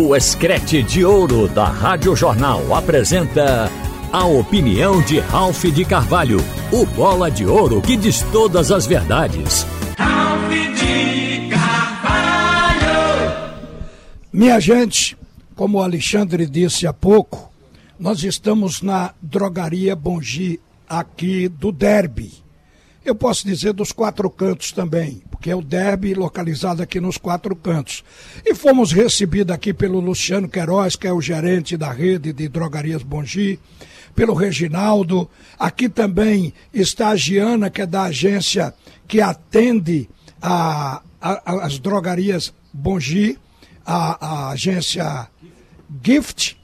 O Escrete de Ouro da Rádio Jornal apresenta a opinião de Ralph de Carvalho, o bola de ouro que diz todas as verdades. Ralph de Carvalho! Minha gente, como o Alexandre disse há pouco, nós estamos na drogaria Bongi aqui do Derby. Eu posso dizer dos quatro cantos também, porque é o derby localizado aqui nos quatro cantos. E fomos recebidos aqui pelo Luciano Queiroz, que é o gerente da rede de drogarias Bongi, pelo Reginaldo. Aqui também está a Giana, que é da agência que atende a, a, as drogarias Bongi, a, a agência Gift.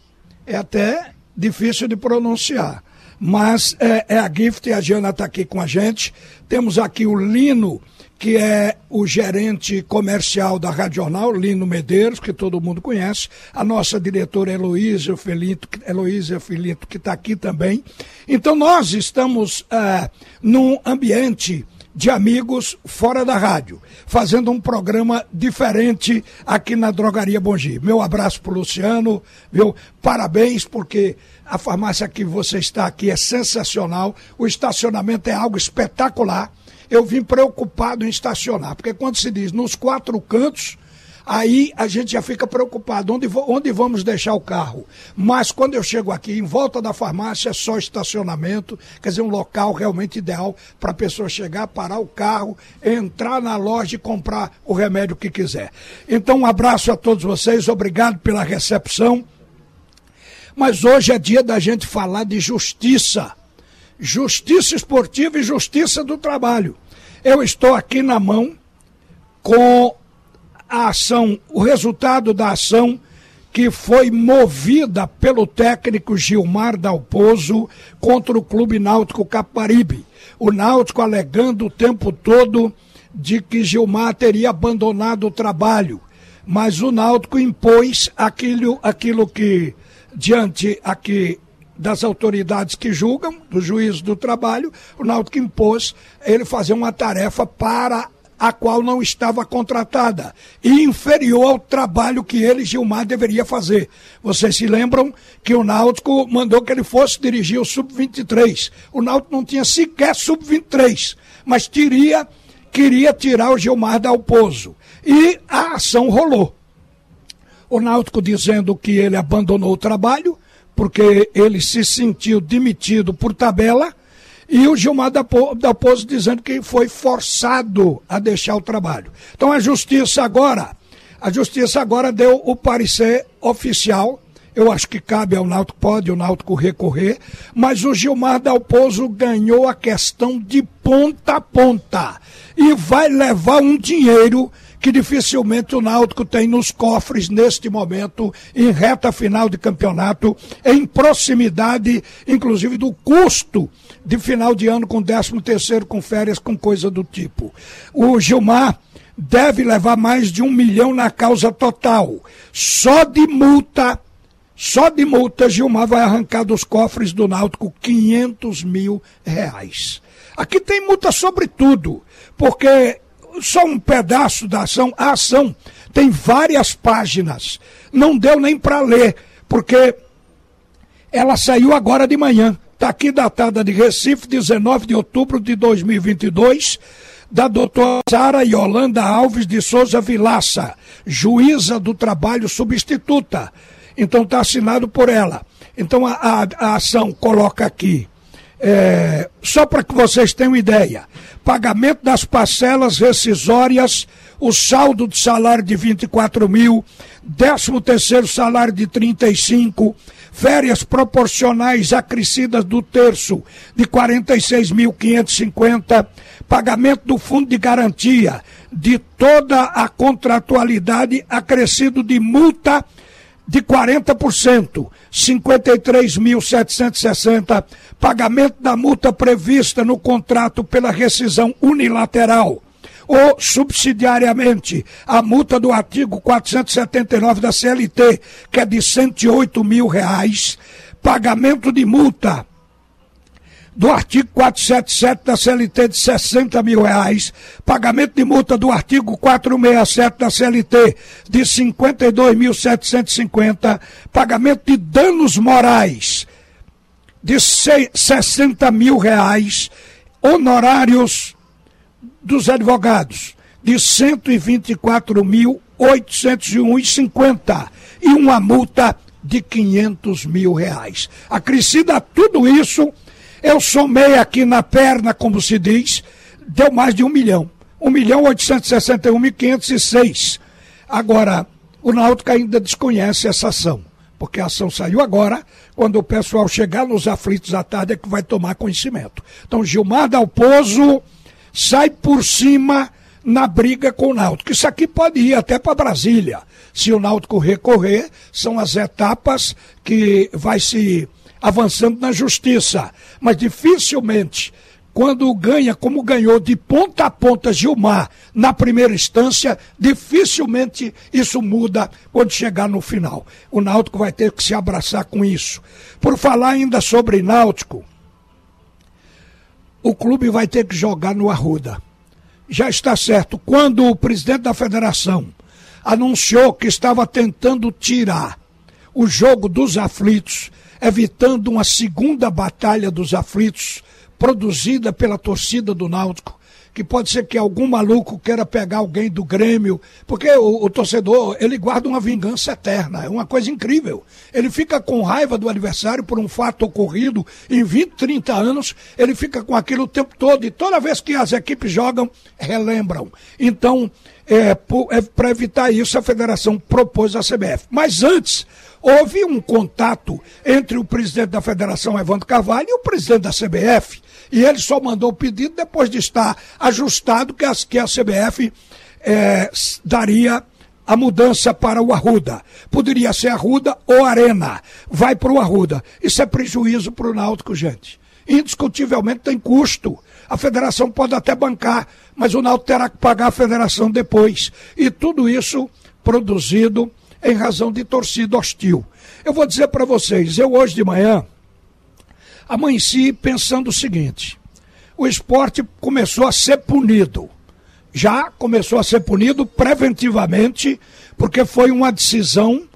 É até difícil de pronunciar mas é, é, a Gift, a Giana está aqui com a gente. Temos aqui o Lino, que é o gerente comercial da Rádio Jornal, Lino Medeiros, que todo mundo conhece, a nossa diretora Heloísa Felito, Heloísa Felito, que está aqui também. Então nós estamos é, num ambiente de amigos fora da rádio, fazendo um programa diferente aqui na Drogaria Bongi. Meu abraço para Luciano, viu? Parabéns, porque a farmácia que você está aqui é sensacional, o estacionamento é algo espetacular. Eu vim preocupado em estacionar, porque quando se diz nos quatro cantos, aí a gente já fica preocupado, onde, onde vamos deixar o carro? Mas quando eu chego aqui, em volta da farmácia, é só estacionamento, quer dizer, um local realmente ideal para a pessoa chegar, parar o carro, entrar na loja e comprar o remédio que quiser. Então, um abraço a todos vocês, obrigado pela recepção. Mas hoje é dia da gente falar de justiça. Justiça esportiva e justiça do trabalho. Eu estou aqui na mão com a ação, o resultado da ação que foi movida pelo técnico Gilmar Dalpozo contra o Clube Náutico Caparibe. O Náutico alegando o tempo todo de que Gilmar teria abandonado o trabalho, mas o Náutico impôs aquilo, aquilo que, diante aqui das autoridades que julgam, do juiz do trabalho, o Náutico impôs ele fazer uma tarefa para a qual não estava contratada e inferior ao trabalho que ele, Gilmar, deveria fazer. Vocês se lembram que o Náutico mandou que ele fosse dirigir o Sub-23. O Náutico não tinha sequer Sub-23, mas teria, queria tirar o Gilmar da Alpozo. E a ação rolou. O Náutico dizendo que ele abandonou o trabalho, porque ele se sentiu demitido por tabela e o Gilmar da Pozo dizendo que foi forçado a deixar o trabalho. Então a justiça agora, a justiça agora deu o parecer oficial. Eu acho que cabe ao Náutico, pode o Náutico recorrer, mas o Gilmar Dalpozo ganhou a questão de ponta a ponta e vai levar um dinheiro que dificilmente o Náutico tem nos cofres neste momento, em reta final de campeonato, em proximidade, inclusive, do custo de final de ano com 13 terceiro, com férias, com coisa do tipo. O Gilmar deve levar mais de um milhão na causa total. Só de multa, só de multa, Gilmar vai arrancar dos cofres do Náutico 500 mil reais. Aqui tem multa sobre tudo, porque só um pedaço da ação. A ação tem várias páginas. Não deu nem para ler, porque ela saiu agora de manhã. Está aqui datada de Recife, 19 de outubro de 2022, da doutora Sara Yolanda Alves de Souza Vilaça, juíza do trabalho substituta. Então está assinado por ela. Então a, a, a ação coloca aqui é, só para que vocês tenham ideia, pagamento das parcelas rescisórias, o saldo de salário de 24 mil, 13 terceiro salário de 35, férias proporcionais acrescidas do terço de 46.550, pagamento do fundo de garantia de toda a contratualidade acrescido de multa de 40%, 53.760, pagamento da multa prevista no contrato pela rescisão unilateral ou subsidiariamente a multa do artigo 479 da CLT, que é de 108 mil reais, pagamento de multa do artigo 477 da CLT de 60 mil reais, pagamento de multa do artigo 467 da CLT de 52.750, pagamento de danos morais de 60 mil reais, honorários dos advogados de 124.801,50 e uma multa de 500 mil reais. Acrescido a tudo isso, eu somei aqui na perna, como se diz, deu mais de um milhão. 1 milhão 861 mil 506. Agora, o Náutico ainda desconhece essa ação, porque a ação saiu agora, quando o pessoal chegar nos aflitos à tarde é que vai tomar conhecimento. Então, Gilmar Dalpozo sai por cima na briga com o Náutico. Isso aqui pode ir até para Brasília. Se o Náutico recorrer, são as etapas que vai se avançando na justiça. Mas dificilmente, quando ganha, como ganhou de ponta a ponta Gilmar na primeira instância, dificilmente isso muda quando chegar no final. O Náutico vai ter que se abraçar com isso. Por falar ainda sobre Náutico, o clube vai ter que jogar no Arruda já está certo. Quando o presidente da federação anunciou que estava tentando tirar o jogo dos aflitos, evitando uma segunda batalha dos aflitos produzida pela torcida do Náutico, que pode ser que algum maluco queira pegar alguém do Grêmio, porque o, o, torcedor, ele guarda uma vingança eterna, é uma coisa incrível. Ele fica com raiva do adversário por um fato ocorrido em 20, 30 anos, ele fica com aquilo o tempo todo, e toda vez que as equipes jogam, relembram. Então, é, é para evitar isso, a federação propôs a CBF. Mas antes, houve um contato entre o presidente da federação, Evandro Carvalho, e o presidente da CBF, e ele só mandou o pedido depois de estar ajustado que a, que a CBF é, daria a mudança para o Arruda. Poderia ser Arruda ou Arena. Vai para o Arruda. Isso é prejuízo para o Náutico, gente. Indiscutivelmente tem custo. A federação pode até bancar, mas o Náutico terá que pagar a federação depois. E tudo isso produzido em razão de torcida hostil. Eu vou dizer para vocês, eu hoje de manhã amanheci pensando o seguinte: o esporte começou a ser punido. Já começou a ser punido preventivamente, porque foi uma decisão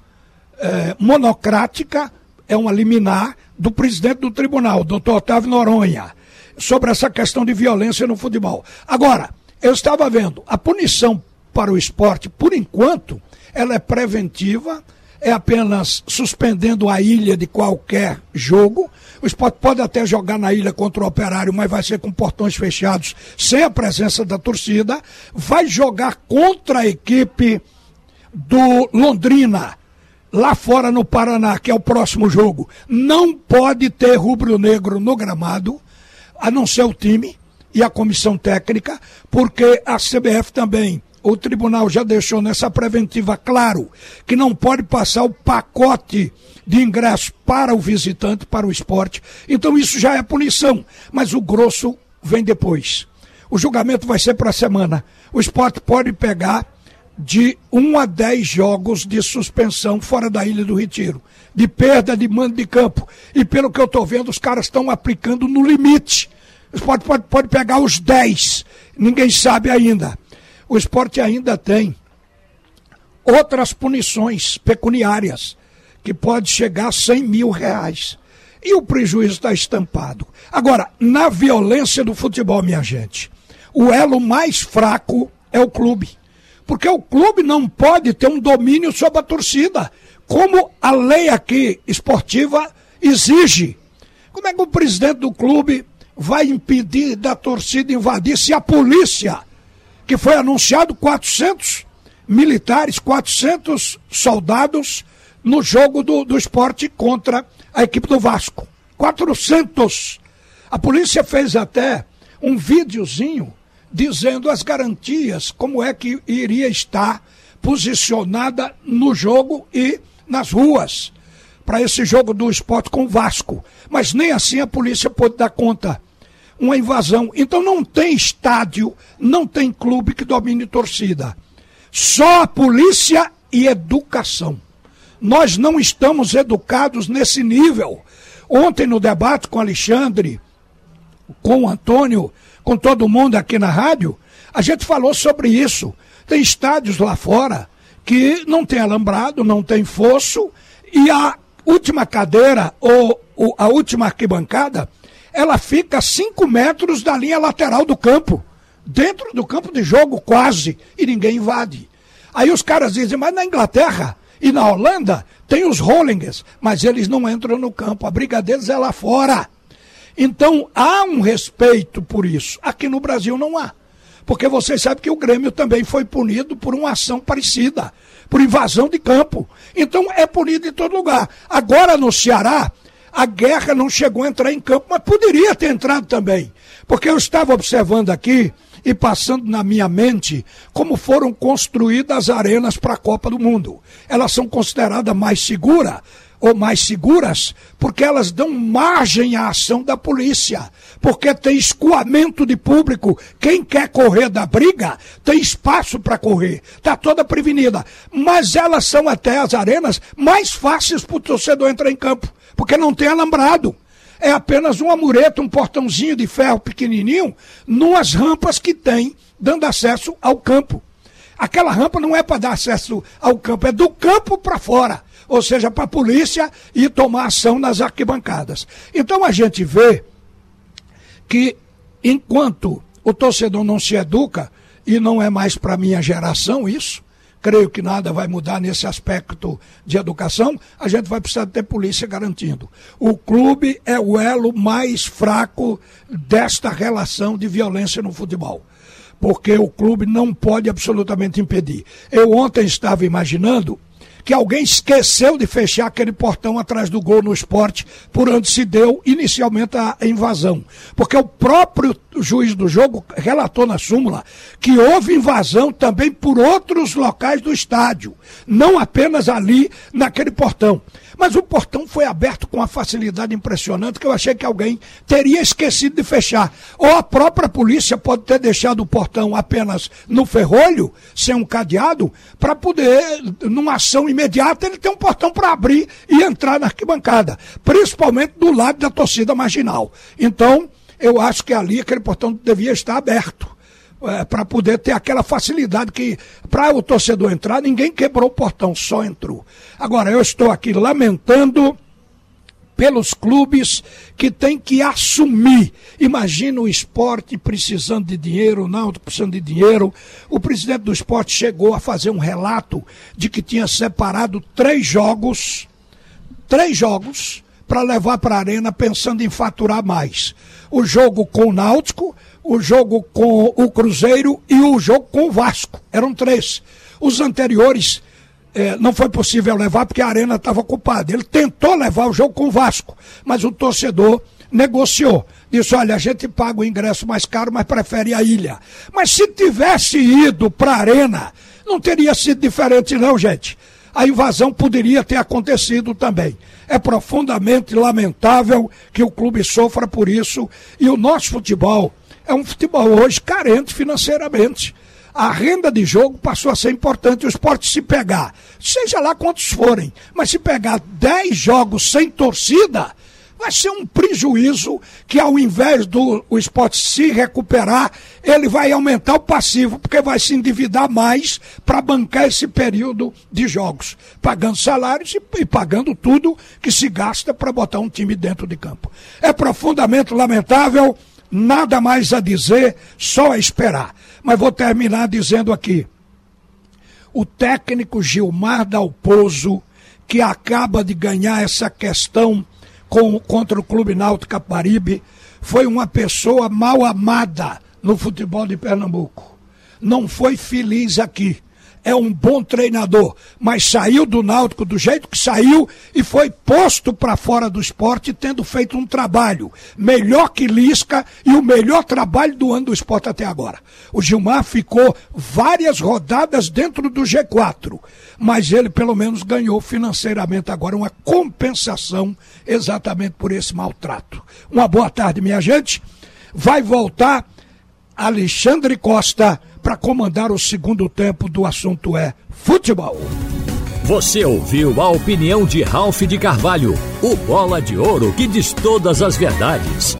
é, monocrática, é uma liminar do presidente do tribunal, doutor Otávio Noronha, sobre essa questão de violência no futebol. Agora, eu estava vendo, a punição para o esporte, por enquanto, ela é preventiva é apenas suspendendo a ilha de qualquer jogo. O esporte pode até jogar na ilha contra o operário, mas vai ser com portões fechados, sem a presença da torcida. Vai jogar contra a equipe do Londrina, lá fora no Paraná, que é o próximo jogo. Não pode ter rubro-negro no gramado, a não ser o time e a comissão técnica, porque a CBF também o tribunal já deixou nessa preventiva claro que não pode passar o pacote de ingresso para o visitante, para o esporte. Então isso já é punição, mas o grosso vem depois. O julgamento vai ser para a semana. O esporte pode pegar de 1 a 10 jogos de suspensão fora da Ilha do Retiro, de perda de mando de campo. E pelo que eu estou vendo, os caras estão aplicando no limite. O esporte pode, pode pegar os 10, ninguém sabe ainda o esporte ainda tem outras punições pecuniárias, que pode chegar a 100 mil reais. E o prejuízo está estampado. Agora, na violência do futebol, minha gente, o elo mais fraco é o clube. Porque o clube não pode ter um domínio sobre a torcida, como a lei aqui esportiva exige. Como é que o presidente do clube vai impedir da torcida invadir se a polícia que foi anunciado 400 militares, 400 soldados no jogo do, do esporte contra a equipe do Vasco. 400! A polícia fez até um videozinho dizendo as garantias, como é que iria estar posicionada no jogo e nas ruas para esse jogo do esporte com o Vasco. Mas nem assim a polícia pôde dar conta uma invasão. Então não tem estádio, não tem clube que domine torcida. Só a polícia e educação. Nós não estamos educados nesse nível. Ontem, no debate com Alexandre, com o Antônio, com todo mundo aqui na rádio, a gente falou sobre isso. Tem estádios lá fora que não tem alambrado, não tem fosso, e a última cadeira ou, ou a última arquibancada, ela fica a 5 metros da linha lateral do campo, dentro do campo de jogo quase, e ninguém invade. Aí os caras dizem, mas na Inglaterra e na Holanda tem os Rollingers, mas eles não entram no campo, a briga deles é lá fora. Então há um respeito por isso. Aqui no Brasil não há. Porque vocês sabem que o Grêmio também foi punido por uma ação parecida, por invasão de campo. Então é punido em todo lugar. Agora no Ceará, a guerra não chegou a entrar em campo, mas poderia ter entrado também. Porque eu estava observando aqui e passando na minha mente como foram construídas as arenas para a Copa do Mundo. Elas são consideradas mais seguras ou mais seguras, porque elas dão margem à ação da polícia, porque tem escoamento de público. Quem quer correr da briga tem espaço para correr, está toda prevenida. Mas elas são até as arenas mais fáceis para o torcedor entrar em campo, porque não tem alambrado. É apenas uma mureta, um portãozinho de ferro pequenininho, numas rampas que tem, dando acesso ao campo. Aquela rampa não é para dar acesso ao campo, é do campo para fora ou seja, para a polícia ir tomar ação nas arquibancadas. Então a gente vê que enquanto o torcedor não se educa, e não é mais para minha geração isso, creio que nada vai mudar nesse aspecto de educação, a gente vai precisar ter polícia garantindo. O clube é o elo mais fraco desta relação de violência no futebol. Porque o clube não pode absolutamente impedir. Eu ontem estava imaginando que alguém esqueceu de fechar aquele portão atrás do gol no esporte, por onde se deu inicialmente a invasão. Porque o próprio juiz do jogo relatou na súmula que houve invasão também por outros locais do estádio, não apenas ali naquele portão. Mas o portão foi aberto com uma facilidade impressionante que eu achei que alguém teria esquecido de fechar. Ou a própria polícia pode ter deixado o portão apenas no ferrolho, sem um cadeado, para poder, numa ação imediata, ele ter um portão para abrir e entrar na arquibancada, principalmente do lado da torcida marginal. Então, eu acho que ali aquele portão devia estar aberto é, para poder ter aquela facilidade que, para o torcedor entrar, ninguém quebrou o portão, só entrou. Agora, eu estou aqui lamentando pelos clubes que têm que assumir. Imagina o esporte precisando de dinheiro, o Náutico precisando de dinheiro. O presidente do esporte chegou a fazer um relato de que tinha separado três jogos, três jogos, para levar para a arena pensando em faturar mais. O jogo com o Náutico, o jogo com o Cruzeiro e o jogo com o Vasco. Eram três. Os anteriores eh, não foi possível levar porque a arena estava ocupada. Ele tentou levar o jogo com o Vasco, mas o torcedor negociou. Disse: olha, a gente paga o ingresso mais caro, mas prefere a ilha. Mas se tivesse ido para a arena, não teria sido diferente, não, gente. A invasão poderia ter acontecido também. É profundamente lamentável que o clube sofra por isso e o nosso futebol é um futebol hoje carente financeiramente. A renda de jogo passou a ser importante. O esporte se pegar, seja lá quantos forem, mas se pegar 10 jogos sem torcida, vai ser um prejuízo que ao invés do o esporte se recuperar, ele vai aumentar o passivo, porque vai se endividar mais para bancar esse período de jogos, pagando salários e, e pagando tudo que se gasta para botar um time dentro de campo. É profundamente lamentável nada mais a dizer, só a esperar. Mas vou terminar dizendo aqui: o técnico Gilmar Dalpozo, que acaba de ganhar essa questão com, contra o Clube Náutico Caparibe, foi uma pessoa mal amada no futebol de Pernambuco. Não foi feliz aqui é um bom treinador, mas saiu do Náutico do jeito que saiu e foi posto para fora do esporte tendo feito um trabalho melhor que Lisca e o melhor trabalho do ano do esporte até agora. O Gilmar ficou várias rodadas dentro do G4, mas ele pelo menos ganhou financeiramente agora uma compensação exatamente por esse maltrato. Uma boa tarde, minha gente. Vai voltar Alexandre Costa para comandar o segundo tempo do assunto é futebol. Você ouviu a opinião de Ralph de Carvalho, o bola de ouro que diz todas as verdades.